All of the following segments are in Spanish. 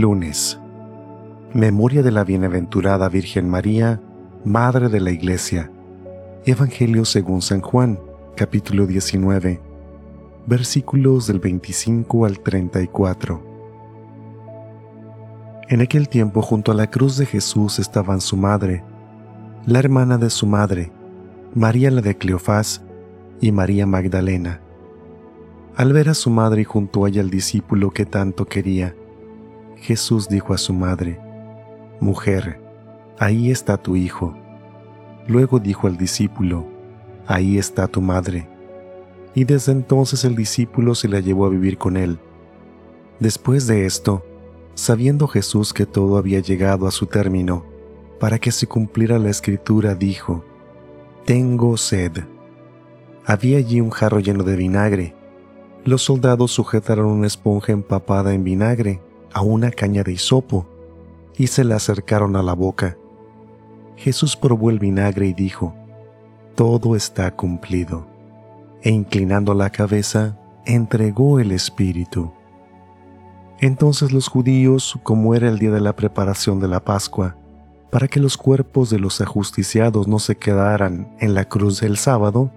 Lunes. Memoria de la Bienaventurada Virgen María, Madre de la Iglesia. Evangelio según San Juan, capítulo 19, versículos del 25 al 34. En aquel tiempo junto a la cruz de Jesús estaban su madre, la hermana de su madre, María la de Cleofás y María Magdalena. Al ver a su madre y junto a ella al discípulo que tanto quería, Jesús dijo a su madre, Mujer, ahí está tu hijo. Luego dijo al discípulo, Ahí está tu madre. Y desde entonces el discípulo se la llevó a vivir con él. Después de esto, sabiendo Jesús que todo había llegado a su término, para que se cumpliera la escritura, dijo, Tengo sed. Había allí un jarro lleno de vinagre. Los soldados sujetaron una esponja empapada en vinagre a una caña de hisopo y se la acercaron a la boca. Jesús probó el vinagre y dijo, Todo está cumplido. E inclinando la cabeza, entregó el Espíritu. Entonces los judíos, como era el día de la preparación de la Pascua, para que los cuerpos de los ajusticiados no se quedaran en la cruz del sábado,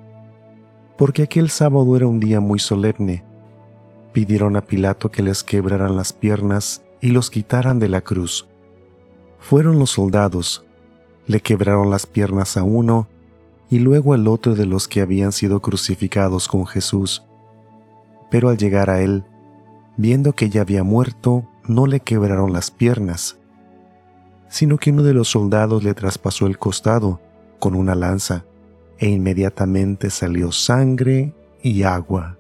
porque aquel sábado era un día muy solemne, pidieron a Pilato que les quebraran las piernas y los quitaran de la cruz. Fueron los soldados, le quebraron las piernas a uno y luego al otro de los que habían sido crucificados con Jesús. Pero al llegar a él, viendo que ya había muerto, no le quebraron las piernas, sino que uno de los soldados le traspasó el costado con una lanza, e inmediatamente salió sangre y agua.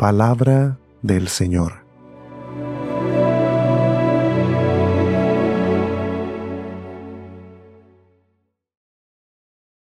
Palabra del Señor.